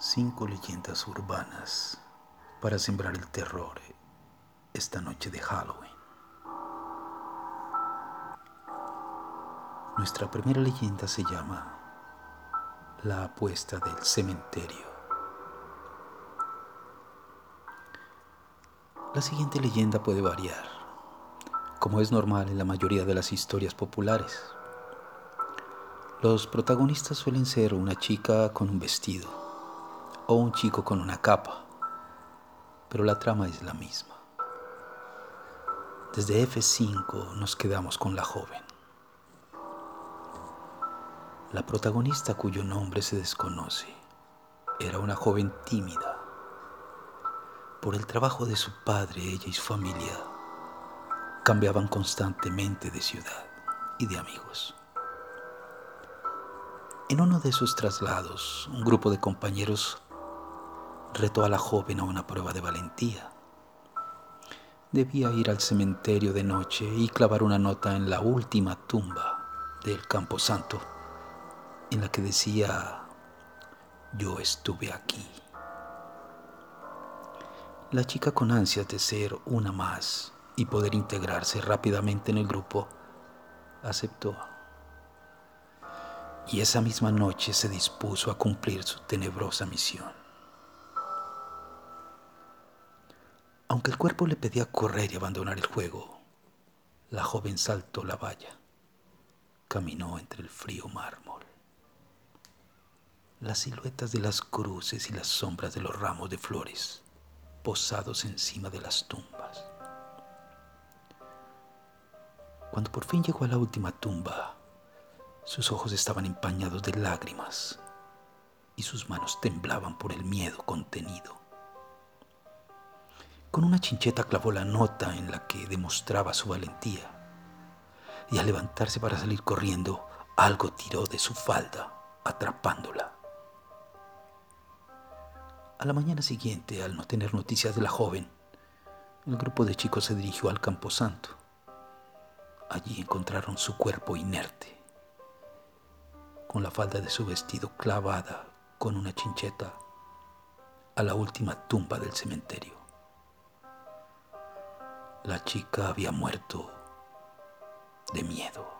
Cinco leyendas urbanas para sembrar el terror esta noche de Halloween. Nuestra primera leyenda se llama La apuesta del cementerio. La siguiente leyenda puede variar, como es normal en la mayoría de las historias populares. Los protagonistas suelen ser una chica con un vestido o un chico con una capa, pero la trama es la misma. Desde F5 nos quedamos con la joven. La protagonista cuyo nombre se desconoce era una joven tímida. Por el trabajo de su padre, ella y su familia cambiaban constantemente de ciudad y de amigos. En uno de sus traslados, un grupo de compañeros retó a la joven a una prueba de valentía. Debía ir al cementerio de noche y clavar una nota en la última tumba del Camposanto en la que decía, yo estuve aquí. La chica con ansias de ser una más y poder integrarse rápidamente en el grupo, aceptó. Y esa misma noche se dispuso a cumplir su tenebrosa misión. Aunque el cuerpo le pedía correr y abandonar el juego, la joven saltó la valla, caminó entre el frío mármol las siluetas de las cruces y las sombras de los ramos de flores posados encima de las tumbas. Cuando por fin llegó a la última tumba, sus ojos estaban empañados de lágrimas y sus manos temblaban por el miedo contenido. Con una chincheta clavó la nota en la que demostraba su valentía y al levantarse para salir corriendo, algo tiró de su falda, atrapándola. A la mañana siguiente, al no tener noticias de la joven, el grupo de chicos se dirigió al camposanto. Allí encontraron su cuerpo inerte, con la falda de su vestido clavada con una chincheta a la última tumba del cementerio. La chica había muerto de miedo.